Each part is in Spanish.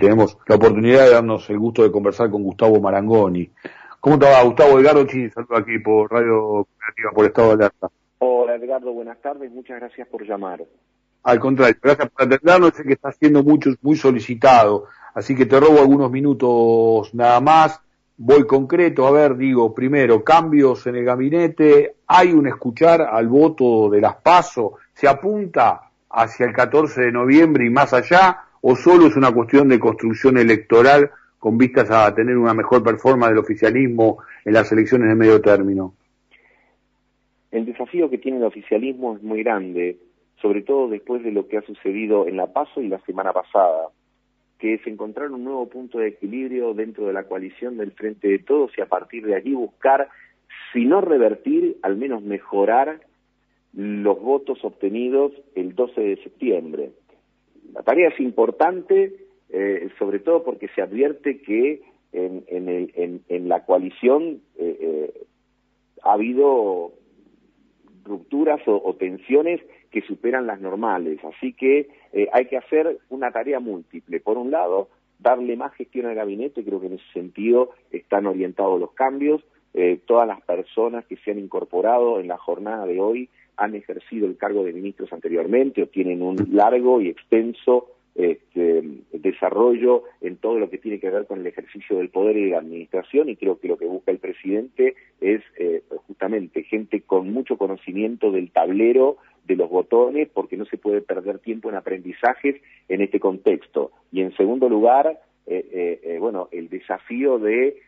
tenemos la oportunidad de darnos el gusto de conversar con Gustavo Marangoni. ¿Cómo te va, Gustavo Edgardo Chini? Saludo aquí por Radio Cooperativa, por Estado de Alerta. Hola, Edgardo, buenas tardes. Muchas gracias por llamar. Al contrario, gracias por atendernos. Sé que está siendo mucho, muy solicitado, así que te robo algunos minutos nada más. Voy concreto, a ver, digo, primero, cambios en el gabinete, hay un escuchar al voto de las PASO, se apunta hacia el 14 de noviembre y más allá, o solo es una cuestión de construcción electoral con vistas a tener una mejor performance del oficialismo en las elecciones de medio término? El desafío que tiene el oficialismo es muy grande, sobre todo después de lo que ha sucedido en La Paso y la semana pasada, que es encontrar un nuevo punto de equilibrio dentro de la coalición del Frente de Todos y a partir de allí buscar, si no revertir, al menos mejorar los votos obtenidos el 12 de septiembre. La tarea es importante, eh, sobre todo porque se advierte que en, en, en, la coalición eh, eh, ha habido rupturas o, tensiones que superan las normales. Así que hay que hacer una tarea múltiple. Por un lado, darle más gestión al gabinete, creo que en ese sentido están orientados los cambios. todas las personas que se han incorporado en la jornada de hoy han ejercido el cargo de ministros anteriormente o tienen un largo y extenso este, desarrollo en todo lo que tiene que ver con el ejercicio del poder y de la administración y creo que lo que busca el presidente es eh, justamente gente con mucho conocimiento del tablero de los botones porque no se puede perder tiempo en aprendizajes en este contexto. Y en segundo lugar bueno el desafío de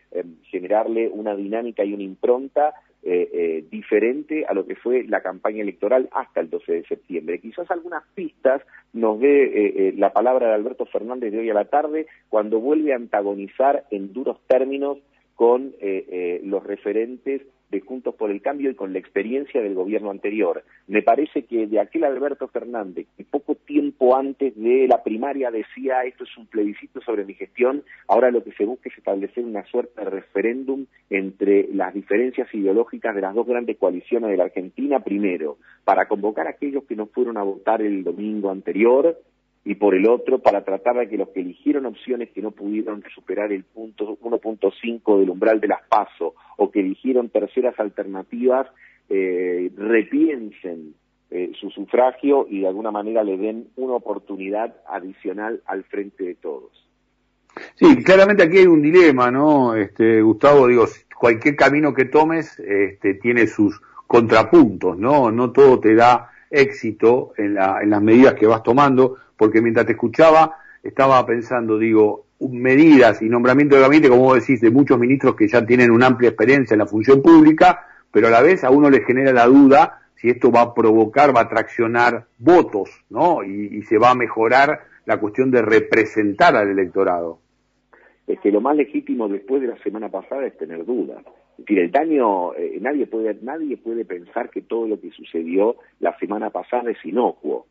generarle una dinámica y una impronta eh, eh, diferente a lo que fue la campaña electoral hasta el 12 de septiembre. Quizás algunas pistas nos dé eh, la palabra de Alberto Fernández de hoy a la tarde cuando vuelve a antagonizar en duros términos con los referentes de Juntos por el Cambio y con la experiencia del gobierno anterior. Me parece que de aquel Alberto Fernández, que poco tiempo antes de la primaria decía esto es un plebiscito sobre mi gestión, ahora lo que se busca es establecer una suerte de referéndum entre las diferencias ideológicas de las dos grandes coaliciones de la Argentina, primero, para convocar a aquellos que no fueron a votar el domingo anterior, y por el otro para tratar de que los que eligieron opciones que no pudieron superar el punto 1.5 del umbral de las PASO o que eligieron terceras alternativas eh, repiensen eh, su sufragio y de alguna manera le den una oportunidad adicional al frente de todos. Sí, claramente aquí hay un dilema, ¿no? Este, Gustavo, digo, cualquier camino que tomes este, tiene sus contrapuntos, ¿no? No todo te da éxito en, la, en las medidas que vas tomando porque mientras te escuchaba estaba pensando, digo, medidas y nombramiento de gabinete, como vos decís, de muchos ministros que ya tienen una amplia experiencia en la función pública, pero a la vez a uno le genera la duda si esto va a provocar, va a traccionar votos, ¿no? Y, se va a mejorar la cuestión de representar al electorado. Es que lo más legítimo después de la semana pasada es tener dudas. Es el daño, eh, nadie, puede, nadie puede pensar que todo lo que sucedió la semana pasada es inocuo.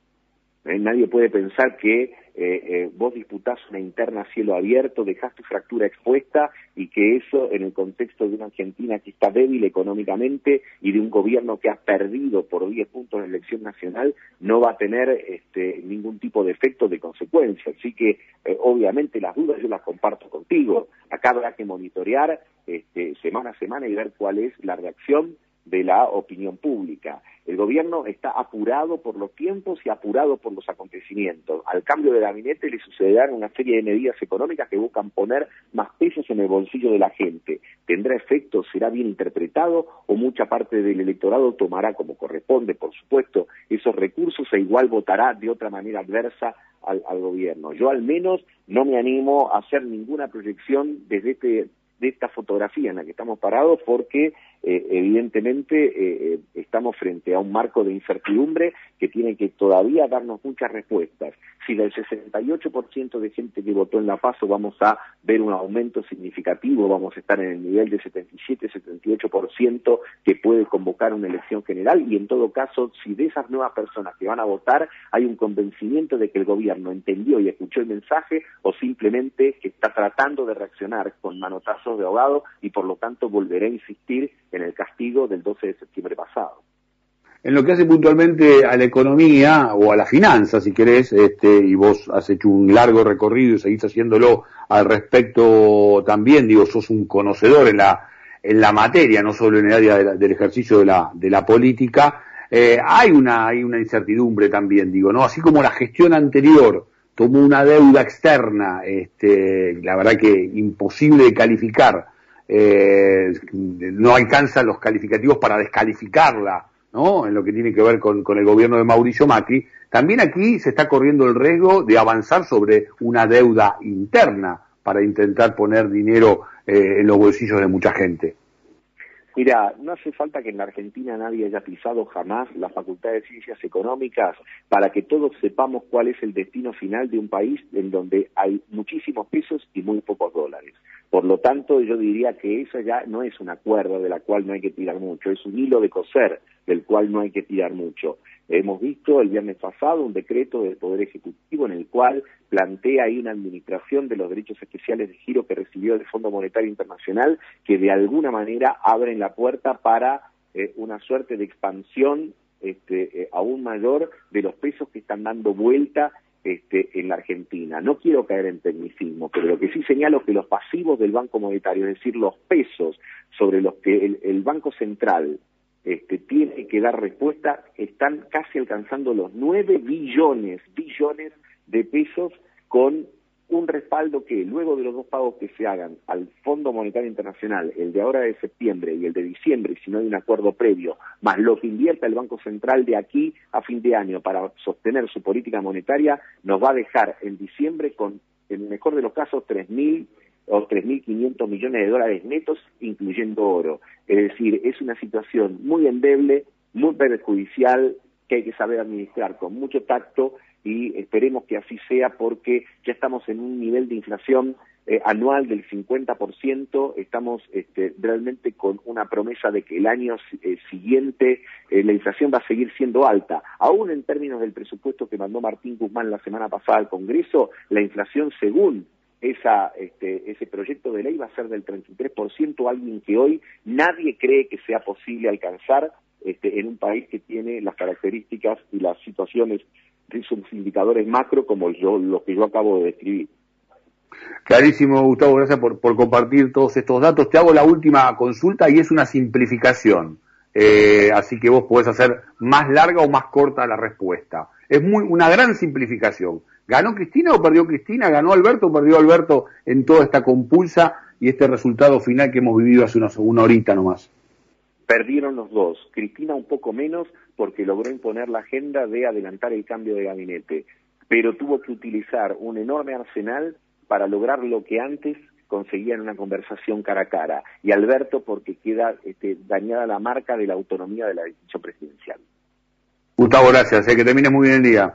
¿Eh? nadie puede pensar que eh, eh, vos disputás una interna a cielo abierto, dejás tu fractura expuesta y que eso en el contexto de una Argentina que está débil económicamente y de un gobierno que ha perdido por 10 puntos la elección nacional no va a tener este, ningún tipo de efecto de consecuencia. Así que obviamente las dudas yo las comparto contigo. Acá habrá que monitorear este, semana a semana y ver cuál es la reacción de la opinión pública. El gobierno está apurado por los tiempos y apurado por los acontecimientos. Al cambio de gabinete le sucederán una serie de medidas económicas que buscan poner más pesos en el bolsillo de la gente. ¿Tendrá efecto? ¿Será bien interpretado? ¿O mucha parte del electorado tomará como corresponde, por supuesto, esos recursos e igual votará de otra manera adversa al, al gobierno? Yo al menos no me animo a hacer ninguna proyección desde este de esta fotografía en la que estamos parados porque eh, evidentemente eh, eh, estamos frente a un marco de incertidumbre que tiene que todavía darnos muchas respuestas. Si del 68% de gente que votó en La Paso vamos a ver un aumento significativo, vamos a estar en el nivel de 77-78% que puede convocar una elección general y en todo caso, si de esas nuevas personas que van a votar hay un convencimiento de que el gobierno entendió y escuchó el mensaje o simplemente que está tratando de reaccionar con manotazos de ahogado y por lo tanto volverá a insistir en el castigo del 12 de septiembre pasado. en lo que hace puntualmente a la economía o a la finanza, si querés, este, y vos has hecho un largo recorrido y seguís haciéndolo al respecto también, digo, sos un conocedor en la, en la materia, no solo en el área del ejercicio de la, de la política, eh, hay una, hay una incertidumbre también, digo, ¿no? Así como la gestión anterior tomó una deuda externa, este, la verdad que imposible de calificar, eh, no alcanzan los calificativos para descalificarla, ¿no? En lo que tiene que ver con, el gobierno de Mauricio Macri, también aquí se está corriendo el riesgo de avanzar sobre una deuda interna para intentar poner dinero eh, en los bolsillos de mucha gente. Mira, no hace falta que en la Argentina nadie haya pisado jamás la Facultad de Ciencias Económicas para que todos sepamos cuál es el destino final de un país en donde hay muchísimos pesos y muy pocos dólares. Por lo tanto, yo diría que eso ya no es una cuerda de la cual no hay que tirar mucho, es un hilo de coser del cual no hay que tirar mucho. Hemos visto el viernes pasado un decreto del Poder Ejecutivo en el cual plantea ahí una administración de los derechos especiales de giro que recibió el Fondo Monetario Internacional que de alguna manera abren la puerta para eh, una suerte de expansión este, eh, aún mayor de los pesos que están dando vuelta este, en la Argentina. No quiero caer en tecnicismo, pero lo que sí señalo es que los pasivos del Banco Monetario, es decir, los pesos sobre los que el Banco Central este, tiene que dar respuesta, están casi alcanzando los 9 billones, billones de pesos con un respaldo que luego de los dos pagos que se hagan al Fondo Monetario Internacional, el de ahora de septiembre y el de diciembre, si no hay un acuerdo previo, más lo que invierta el Banco Central de aquí a fin de año para sostener su política monetaria, nos va a dejar en diciembre con, en el mejor de los casos, 3.000 o 3.500 millones de dólares netos, incluyendo oro. Es decir, es una situación muy endeble, muy perjudicial, que hay que saber administrar con mucho tacto y esperemos que así sea porque ya estamos en un nivel de inflación eh, anual del 50%, estamos este, realmente con una promesa de que el año eh, siguiente eh, la inflación va a seguir siendo alta. Aún en términos del presupuesto que mandó Martín Guzmán la semana pasada al Congreso, la inflación según esa, este, ese proyecto de ley va a ser del 33%, alguien que hoy nadie cree que sea posible alcanzar este, en un país que tiene las características y las situaciones de sus indicadores macro como yo, lo que yo acabo de describir. Clarísimo, Gustavo, gracias por, por compartir todos estos datos. Te hago la última consulta y es una simplificación. Eh, así que vos podés hacer más larga o más corta la respuesta. Es muy, una gran simplificación. ¿Ganó Cristina o perdió Cristina? ¿Ganó Alberto o perdió Alberto en toda esta compulsa y este resultado final que hemos vivido hace una, una horita nomás? Perdieron los dos. Cristina un poco menos porque logró imponer la agenda de adelantar el cambio de gabinete, pero tuvo que utilizar un enorme arsenal para lograr lo que antes conseguía en una conversación cara a cara. Y Alberto porque queda este, dañada la marca de la autonomía de la decisión presidencial. Gustavo, gracias. Eh, que termine muy bien el día.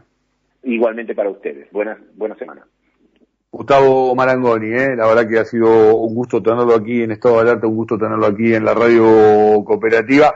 Igualmente para ustedes. Buenas, buena semana. Gustavo Marangoni, ¿eh? la verdad que ha sido un gusto tenerlo aquí en Estado de Alerta, un gusto tenerlo aquí en la radio cooperativa.